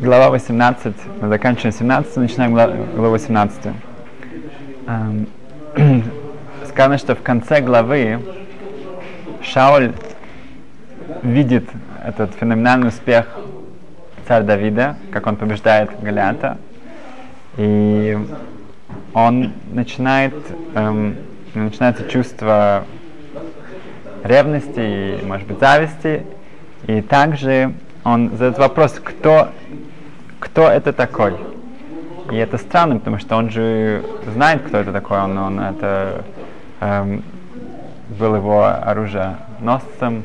глава 18, мы заканчиваем 17, начинаем главу 18. Эм, сказано, что в конце главы Шауль видит этот феноменальный успех царя Давида, как он побеждает Галиата, и он начинает, эм, начинается чувство ревности и, может быть, зависти, и также он задает вопрос, кто, кто это такой. И это странно, потому что он же знает, кто это такой, он, он это эм, был его оруженосцем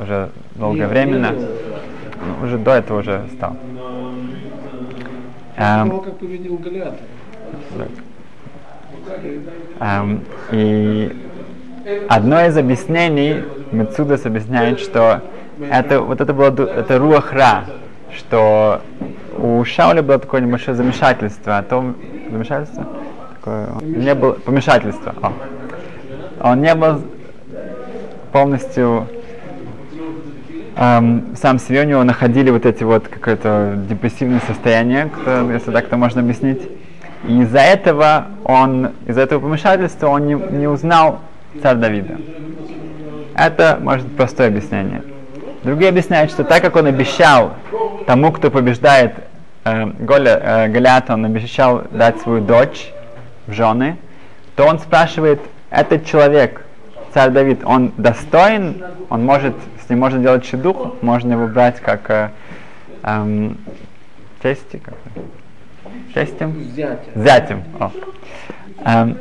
уже долговременно, ну, уже до этого уже стал. Эм, как победил Голиата. Эм, и одно из объяснений, Мецудас объясняет, что это, вот это было это руахра, что у Шауля было такое небольшое замешательство, о том, замешательство? Такое, не было, помешательство. О. Он не был полностью эм, сам себе, у него находили вот эти вот какое-то депрессивное состояние, кто, если так-то можно объяснить. И из-за этого он, из-за этого помешательства он не, не узнал царь Давида. Это может простое объяснение. Другие объясняют, что так как он обещал тому, кто побеждает э, Голя, э, Голиата, он обещал дать свою дочь в жены, то он спрашивает, этот человек, царь Давид, он достоин, он может, с ним можно делать шедух, можно его брать как э, эм, тести, как тестем? Зятем. Зятем. О. Эм,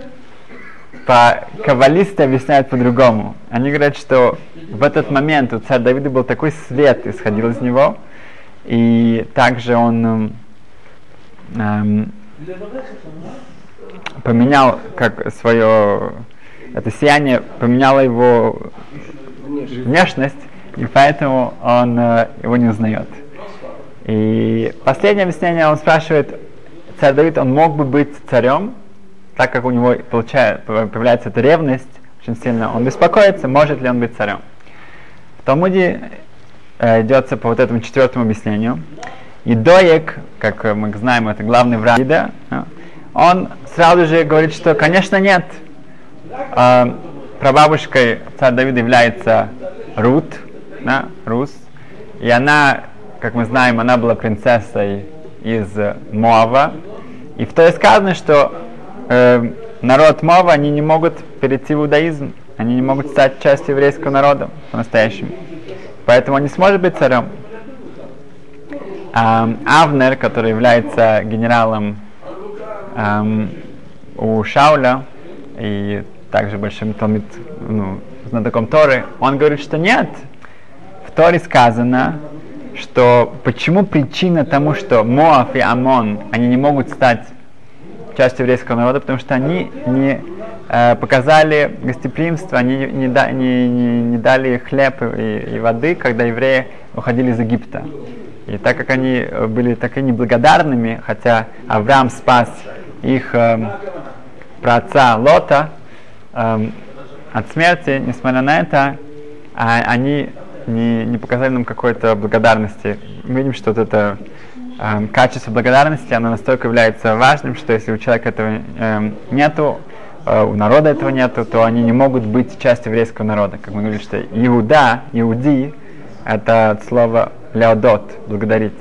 по каббалисты объясняют по-другому. Они говорят, что в этот момент у царя Давида был такой свет исходил из него, и также он эм, поменял как свое это сияние поменяло его внешность, и поэтому он э, его не узнает. И последнее объяснение он спрашивает, царь Давид, он мог бы быть царем, так как у него получает, появляется эта ревность очень сильно, он беспокоится, может ли он быть царем. В Талмуде э, идется по вот этому четвертому объяснению. И Доек, как мы знаем, это главный враг Давида, э, он сразу же говорит, что, конечно, нет. Э, прабабушкой царя Давида является Рут, да, Рус, и она, как мы знаем, она была принцессой из Моава. И в той сказано, что э, народ Мова, они не могут перейти в иудаизм, они не могут стать частью еврейского народа по-настоящему. Поэтому он не сможет быть царем. Эм, Авнер, который является генералом эм, у Шауля и также большим талмит, ну, знатоком Торы, он говорит, что нет. В Торе сказано, что почему причина тому, что Моав и Амон, они не могут стать частью еврейского народа, потому что они не показали гостеприимство, они не, да, не, не, не дали хлеб и, и воды, когда евреи уходили из Египта. И так как они были так и неблагодарными, хотя Авраам спас их э, праотца Лота э, от смерти, несмотря на это, а, они не, не показали нам какой-то благодарности. Мы видим, что вот это э, качество благодарности, оно настолько является важным, что если у человека этого э, нету, э, у народа этого нету, то они не могут быть частью еврейского народа. Как мы говорили, что Иуда, Иуди, это от слова леодот, благодарить.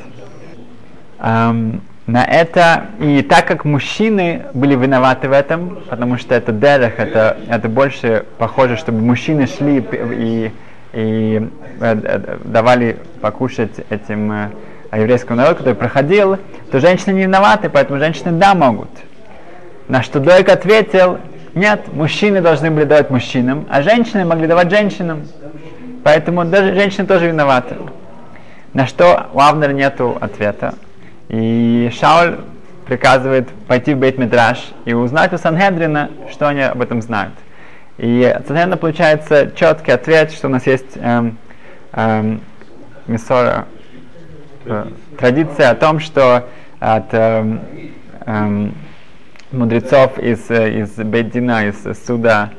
Эм, на это, и так как мужчины были виноваты в этом, потому что это дерех, это, это больше похоже, чтобы мужчины шли и, и э, давали покушать этим э, еврейскому народу, который проходил, то женщины не виноваты, поэтому женщины да могут. На что Дойк ответил, нет, мужчины должны были давать мужчинам, а женщины могли давать женщинам. Поэтому даже женщины тоже виноваты. На что у Авнера нету ответа. И Шауль приказывает пойти в Бейт Мидраш и узнать у Санхедрина, что они об этом знают. И от Санхедрина получается четкий ответ, что у нас есть эм, эм, миссора, э, традиция о том, что от эм, эм, мудрецов из, из Бейдина, из суда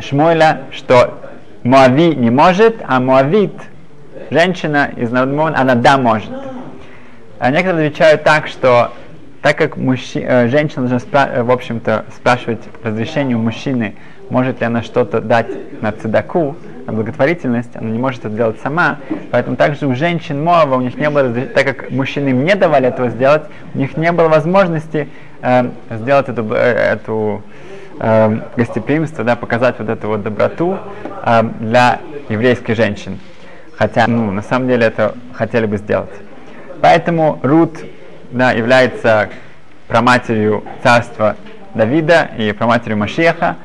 Шмуэля, что Моави не может, а Моавит, женщина из Моавит, она да может. А некоторые отвечают так, что так как мужчи, э, женщина должна, спра- э, в общем-то, спрашивать разрешение у мужчины, может ли она что-то дать на цедаку, на благотворительность, она не может это сделать сама, поэтому также у женщин Моава, у них не было, так как мужчины им не давали этого сделать, у них не было возможности э, сделать эту, э, эту э, гостеприимство, да, показать вот эту вот доброту э, для еврейских женщин. Хотя, ну, на самом деле это хотели бы сделать. Поэтому Рут да, является проматерью царства Давида и проматерью Машеха.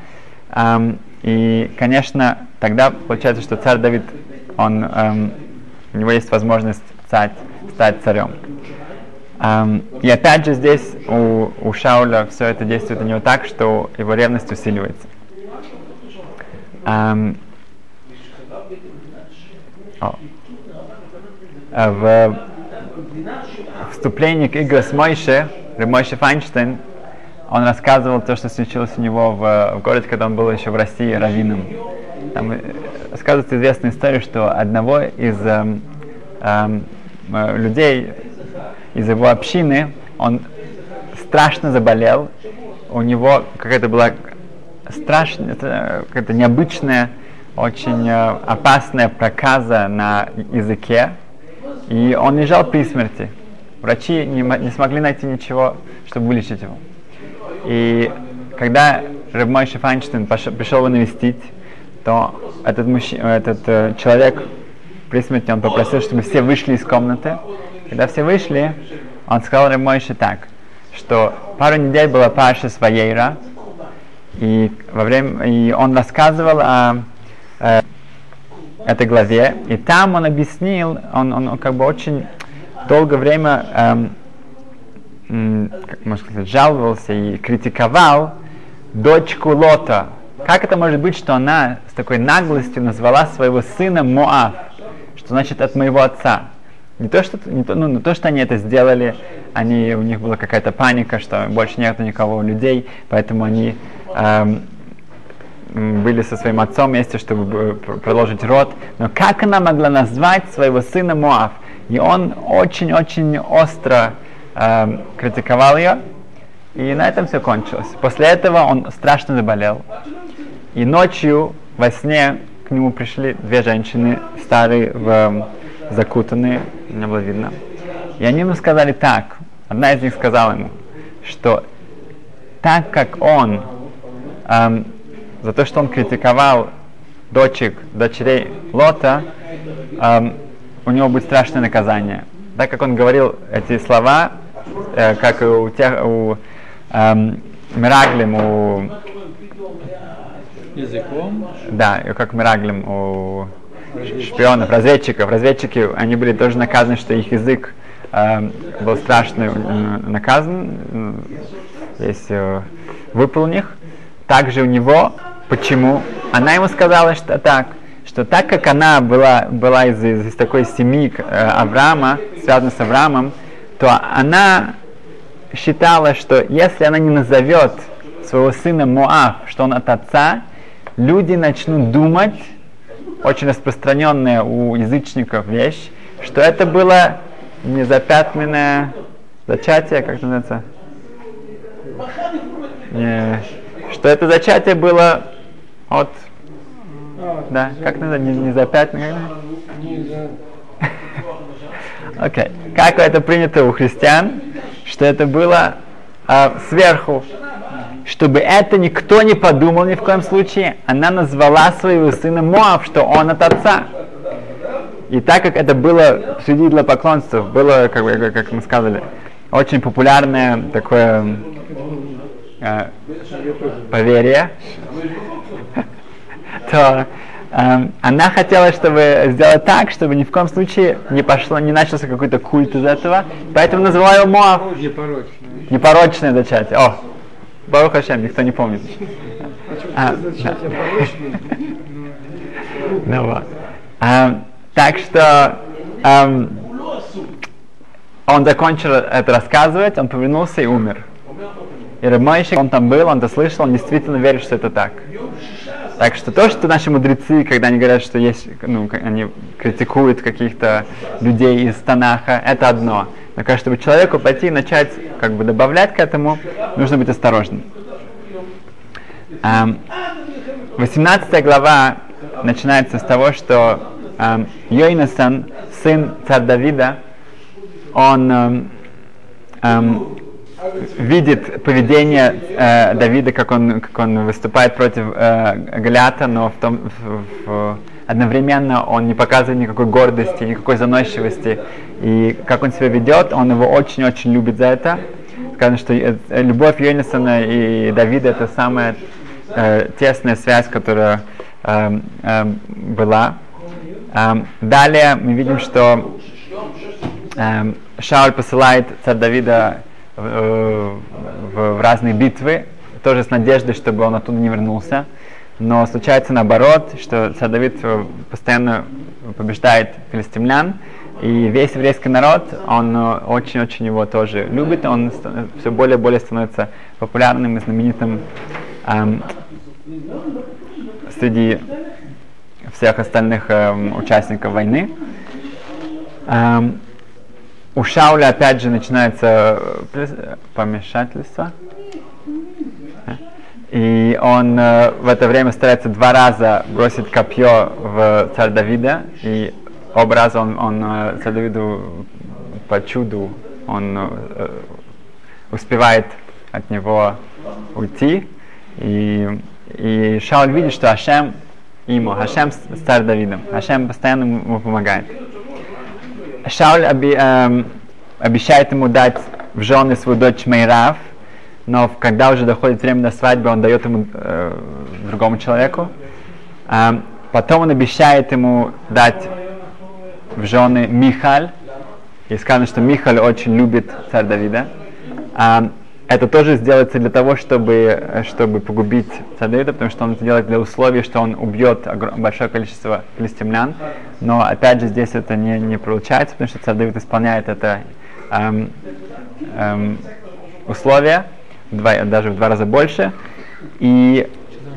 Эм, и, конечно, тогда получается, что царь Давид, он, эм, у него есть возможность стать, стать царем. И опять же здесь у, у Шауля все это действует на него так, что его ревность усиливается. О, э, в вступлении к игре с Мойше, Мойше Файнштейн, он рассказывал то, что случилось у него в, в городе, когда он был еще в России раввином. Там э, рассказывается известная история, что одного из эм, эм, э, людей из его общины, он страшно заболел, у него какая-то была страшная, какая-то необычная, очень э, опасная проказа на языке, и он лежал при смерти. Врачи не, не смогли найти ничего, чтобы вылечить его. И когда Рабмойши Файнштейн пришел его навестить, то этот, мужчина, этот э, человек при смерти он попросил, чтобы все вышли из комнаты. Когда все вышли, он сказал Рабмойши так, что пару недель была Паша Своейра, и, во время, и он рассказывал о, э, этой главе, и там он объяснил, он, он, как бы очень долгое время эм, как можно сказать, жаловался и критиковал дочку Лота. Как это может быть, что она с такой наглостью назвала своего сына Моав, что значит от моего отца? Не то, что, не то, ну, не то, что они это сделали, они, у них была какая-то паника, что больше нет никого людей, поэтому они эм, были со своим отцом вместе, чтобы продолжить род. Но как она могла назвать своего сына Моав? И он очень-очень остро э, критиковал ее, и на этом все кончилось. После этого он страшно заболел. И ночью во сне к нему пришли две женщины, старые, в, закутанные, не было видно. И они ему сказали так, одна из них сказала ему, что так как он, эм, за то, что он критиковал дочек, дочерей Лота, эм, у него будет страшное наказание. Так как он говорил эти слова, э, как и у тех, у эм, Мираглим, у языком. Да, как Мираглим у шпионов, разведчиков. Разведчики, они были тоже наказаны, что их язык э, был страшно э, наказан, весь э, выпал у них. Также у него, почему? Она ему сказала, что так, что так как она была, была из, из, из такой семьи э, Авраама, связана с Авраамом, то она считала, что если она не назовет своего сына Моав, что он от отца, люди начнут думать, очень распространенная у язычников вещь, что это было незапятнанное зачатие, как это называется? Не, что это зачатие было от да, как надо, не, не за пять, как Окей. Okay. Как это принято у христиан, что это было а, сверху, чтобы это никто не подумал ни в коем случае, она назвала своего сына Моав, что он от отца. И так как это было среди для поклонцев, было, как, бы, как мы сказали, очень популярное такое э, поверье, то э, она хотела, чтобы сделать так, чтобы ни в коем случае не пошло, не начался какой-то культ из этого, поэтому назвала его Моав. Непорочное. Непорочное зачатие. О, Барух Хашем, никто не помнит. А, да. ну, вот. а, так что а, он закончил это рассказывать, он повернулся и умер. И Рабмойшик, он там был, он это слышал, он действительно верит, что это так. Так что то, что наши мудрецы, когда они говорят, что есть, ну, они критикуют каких-то людей из Танаха, это одно. Но кажется, чтобы человеку пойти и начать как бы добавлять к этому, нужно быть осторожным. 18 глава начинается с того, что эм, Йойнасан, сын царь Давида, он эм, эм, видит поведение э, Давида, как он, как он выступает против э, Галиата, но в том, в, в, одновременно он не показывает никакой гордости, никакой заносчивости. И как он себя ведет, он его очень-очень любит за это. Сказано, что э, любовь Йонисона и Давида это самая э, тесная связь, которая э, э, была. Э, далее мы видим, что э, Шауль посылает царь Давида в, в, в разные битвы, тоже с надеждой, чтобы он оттуда не вернулся. Но случается наоборот, что царь Давид постоянно побеждает филистимлян, и весь еврейский народ, он очень-очень его тоже любит, он все более и более становится популярным и знаменитым эм, среди всех остальных эм, участников войны. Эм, у Шауля опять же начинается э, помешательство. И он э, в это время старается два раза бросить копье в царь Давида. И оба раза он, он э, царь Давиду по чуду он э, успевает от него уйти. И, и Шауль видит, что Ашем ему, Ашем с царь Давидом. Ашем постоянно ему помогает. Шауль оби, эм, обещает ему дать в жены свою дочь Мейрав, но когда уже доходит время до свадьбы, он дает ему э, другому человеку. Эм, потом он обещает ему дать в жены Михаль, и сказано, что Михаль очень любит царь Давида. Эм, это тоже сделается для того, чтобы, чтобы погубить царь Давида, потому что он это делает для условия, что он убьет большое количество филистимлян. Но опять же здесь это не, не получается, потому что царь Давид исполняет это эм, эм, условие, два, даже в два раза больше. И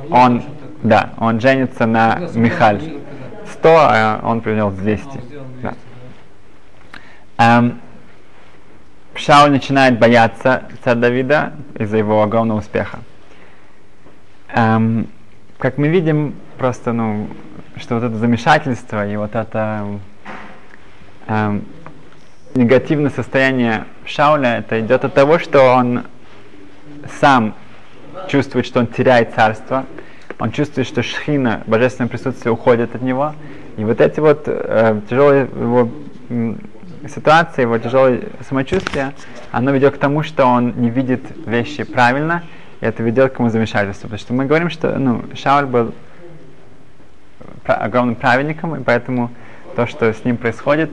он, да, он женится на Михаль. 100, а он привел 200. Да. Эм, Шауль начинает бояться царя Давида из-за его огромного успеха. Эм, как мы видим, просто, ну, что вот это замешательство и вот это эм, негативное состояние Шауля, это идет от того, что он сам чувствует, что он теряет царство, он чувствует, что Шхина, божественное присутствие, уходит от него. И вот эти вот э, тяжелые его ситуация, его тяжелое самочувствие, оно ведет к тому, что он не видит вещи правильно, и это ведет к ему замешательству. Потому что мы говорим, что ну, Шауль был огромным праведником, и поэтому то, что с ним происходит,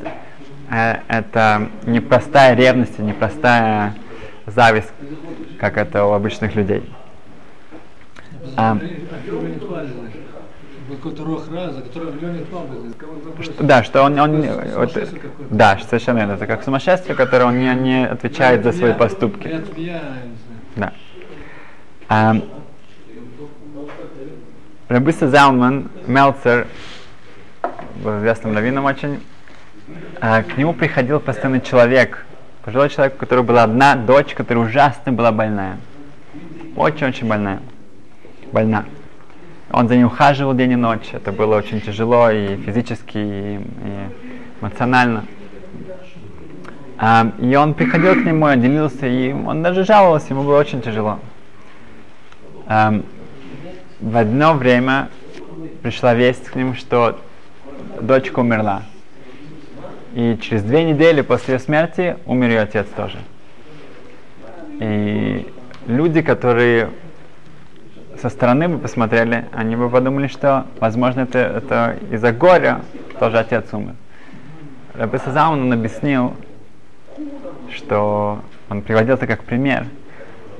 э, это непростая ревность, непростая зависть, как это у обычных людей. А, что, Да, что он, он вот, да, совершенно верно. Это как сумасшествие, которое он не, не отвечает за свои поступки. Да. А, Рабиса Залман, Мелцер, был известным раввином очень, а, к нему приходил постоянно человек, пожилой человек, у которого была одна дочь, которая ужасно была больная. Очень-очень больная. Больна. Он за ним ухаживал день и ночь. Это было очень тяжело и физически, и, и эмоционально. А, и он приходил к нему, делился, и он даже жаловался, ему было очень тяжело. А, в одно время пришла весть к нему, что дочка умерла. И через две недели после смерти умер ее отец тоже. И люди, которые со стороны бы посмотрели, они бы подумали, что, возможно, это, это из-за горя тоже отец умер. Рабби Сазаун, он объяснил, что он приводил это как пример,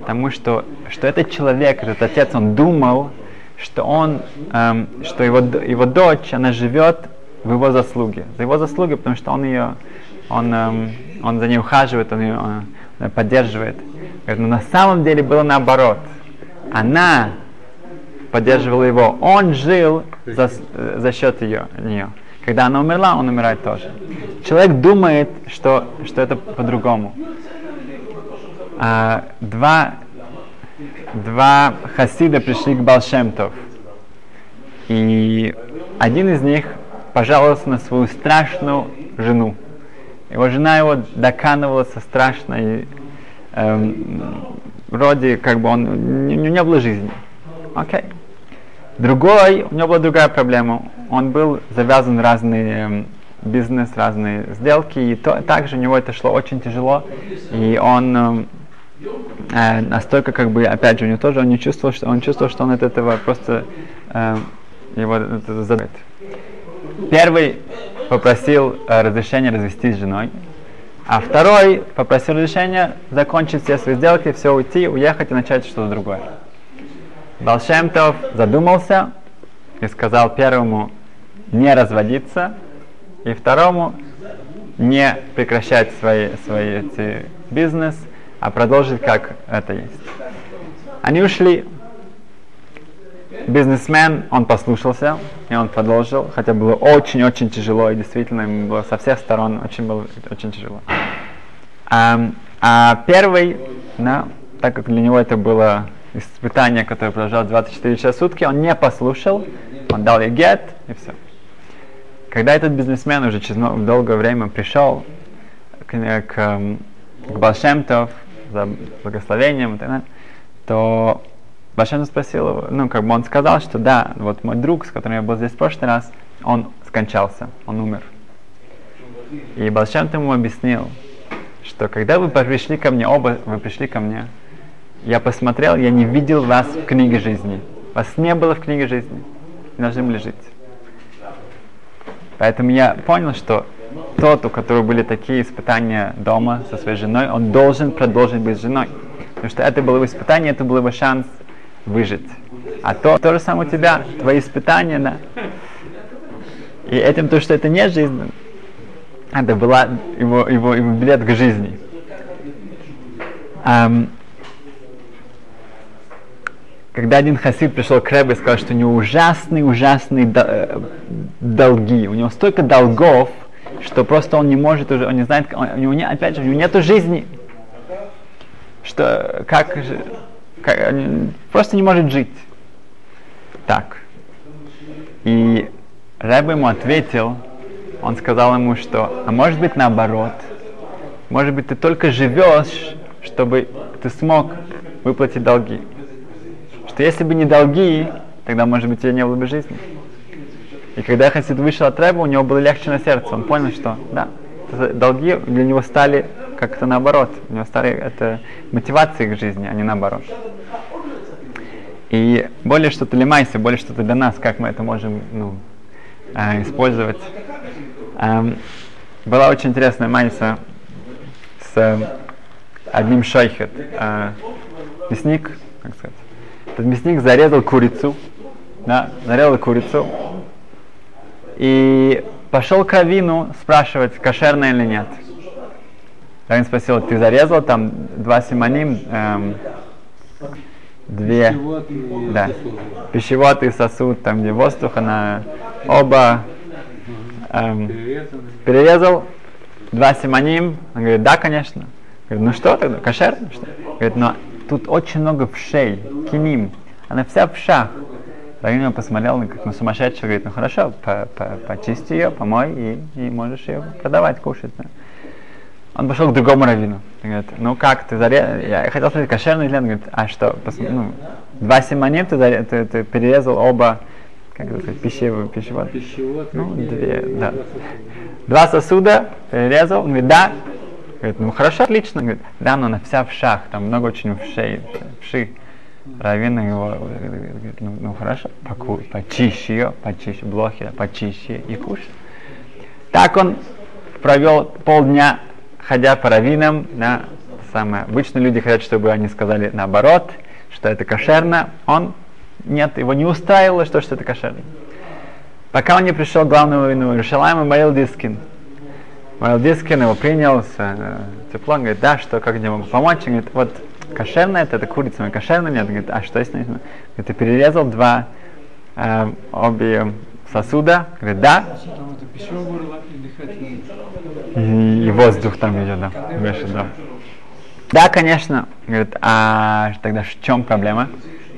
потому что, что этот человек, этот отец, он думал, что он, эм, что его, его дочь, она живет в его заслуге. За его заслуги, потому что он ее, он, эм, он за ней ухаживает, он ее, он ее поддерживает. Говорит, но на самом деле было наоборот. Она поддерживала его. Он жил за, за счет ее, нее. Когда она умерла, он умирает тоже. Человек думает, что, что это по-другому. А, два, два хасида пришли к Балшемтов. И один из них пожаловался на свою страшную жену. Его жена его доканывала со страшной эм, вроде как бы он, у него не было жизни. Окей. Okay. Другой, у него была другая проблема. Он был завязан разные эм, бизнес, разные сделки, и то, также у него это шло очень тяжело, и он эм, э, настолько как бы, опять же, у него тоже он не чувствовал, что он чувствовал, что он от этого просто э, его это задает. Первый попросил э, разрешения развестись с женой, а второй попросил разрешения закончить все свои сделки, все уйти, уехать и начать что-то другое. Балшемтов задумался и сказал первому не разводиться, и второму не прекращать свои, свои эти бизнес, а продолжить как это есть. Они ушли. Бизнесмен, он послушался, и он продолжил, хотя было очень-очень тяжело, и действительно ему было со всех сторон очень было очень тяжело. А, а первый, да, так как для него это было испытание, которое продолжалось 24 часа в сутки, он не послушал, он дал ей гет, и все. Когда этот бизнесмен уже через долгое время пришел к, к, к Балшемтов за благословением, то Башем спросил его, ну, как бы он сказал, что да, вот мой друг, с которым я был здесь в прошлый раз, он скончался, он умер. И Балшем ему объяснил, что когда вы пришли ко мне, оба вы пришли ко мне, я посмотрел, я не видел вас в книге жизни. Вас не было в книге жизни. Вы должны были жить. Поэтому я понял, что тот, у которого были такие испытания дома со своей женой, он должен продолжить быть женой. Потому что это было бы испытание, это был бы шанс выжить. А то, то же самое у тебя, твои испытания, да. И этим то, что это не жизнь, это была его, его, его билет к жизни. Um, когда один хасид пришел к Рэбе и сказал, что у него ужасные, ужасные долги, у него столько долгов, что просто он не может уже, он не знает, он, у него не, опять же, у него нету жизни, что как просто не может жить. Так. И Рэбе ему ответил, он сказал ему, что, а может быть наоборот, может быть ты только живешь, чтобы ты смог выплатить долги что если бы не долги, тогда, может быть, тебе не было бы жизни. И когда Хасид вышел от Рэба, у него было легче на сердце. Он понял, что да, долги для него стали как-то наоборот. У него стали это мотивацией к жизни, а не наоборот. И более что-то лимайся, более что-то для нас, как мы это можем ну, э, использовать. Эм, была очень интересная майса с э, одним шойхет. Э, мясник, как сказать, этот мясник зарезал курицу, да, зарезал курицу, и пошел к Равину спрашивать, кошерная или нет. Равин спросил, ты зарезал там два симоним, эм, две, пищевод да, пищевод и сосуд, там где воздух, она оба эм, перерезал, два симоним, он говорит, да, конечно. Говорит, ну что тогда, кошерно? Что? Говорит, но тут очень много вшей, киним, она вся в шах. Равин посмотрел как на сумасшедшего, говорит, ну хорошо, по -по почисти ее, помой, и, и можешь ее продавать, кушать. Он пошел к другому раввину. Говорит, ну как, ты зарезал, я хотел сказать, кошерный нет? Говорит, а что, Пос... ну, два симоним ты, заре... ты, ты перерезал оба, как это сказать, пищевод, пищевод? пищевод ну, две, да. Два сосуда перерезал, он говорит, да. Говорит, ну хорошо, отлично. Говорит, да, но она вся в шах, там много очень вшей, вши. Равин его говорит, ну, ну хорошо, поку, почище ее, почище, блохи, почище и кушай. Так он провел полдня, ходя по раввинам, да, самое. Обычно люди хотят, чтобы они сказали наоборот, что это кошерно. Он, нет, его не устраивало, что, что это кошерно. Пока он не пришел к главному раввину Иерушалайма Маарил Дискин. Маарил Дискин его принял с э, теплом, говорит, да, что, как я могу помочь? Он говорит, вот кошерная это, это курица, но кошерная нет. Говорит, а что если? Говорит, ты перерезал два, э, обе сосуда? Говорит, да. Там и воздух там идет, да. Выше, да. Да, конечно. Говорит, а тогда в чем проблема?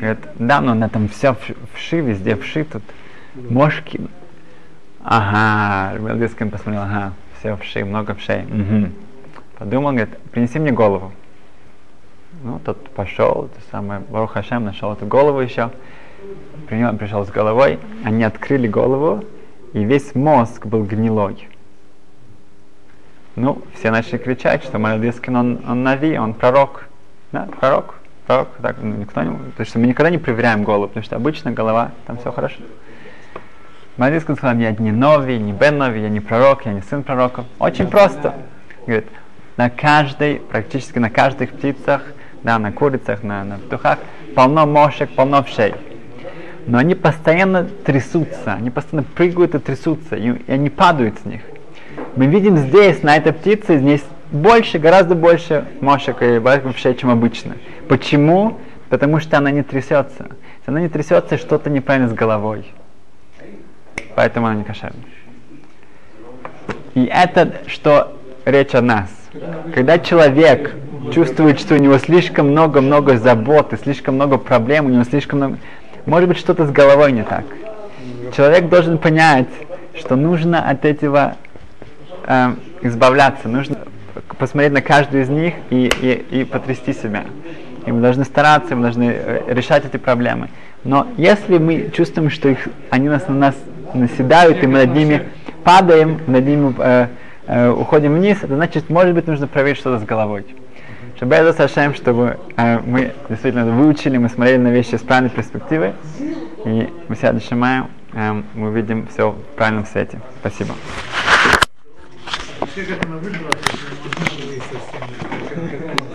Говорит, да, но на этом все вши, везде вши, тут мошки. Ага, Белдискин посмотрел, ага, все вши, много вшей. Угу. Подумал, говорит, принеси мне голову. Ну, тот пошел, то самое, Барух Хашем нашел эту голову еще. При пришел с головой, они открыли голову, и весь мозг был гнилой. Ну, все начали кричать, что Малдискин, он, он нави, он пророк. Да, пророк, пророк. Так, ну, никто не, то есть мы никогда не проверяем голову, потому что обычно голова, там все хорошо. Малдискин сказал, я не новый, не Бен новый, я не пророк, я не сын пророка. Очень просто. Говорит, на каждой, практически на каждых птицах, да, на курицах, на, на петухах, полно мошек, полно вшей. Но они постоянно трясутся, они постоянно прыгают и трясутся, и, и они падают с них. Мы видим здесь, на этой птице, здесь больше, гораздо больше мошек и вшей, чем обычно. Почему? Потому что она не трясется. Если она не трясется, что-то неправильно с головой. Поэтому она не кошерная. И это, что речь о нас. Когда человек чувствует, что у него слишком много-много забот и слишком много проблем, у него слишком много... Может быть, что-то с головой не так. Человек должен понять, что нужно от этого э, избавляться, нужно посмотреть на каждую из них и, и, и потрясти себя. И мы должны стараться, мы должны э, решать эти проблемы. Но если мы чувствуем, что их, они нас на нас наседают, и мы над ними падаем, над ними э, э, уходим вниз, это значит, может быть, нужно проверить что-то с головой. Чтобы Сашем, чтобы э, мы действительно выучили, мы смотрели на вещи с правильной перспективы, и мы себя Шамаем, э, мы увидим все в правильном свете. Спасибо. Как это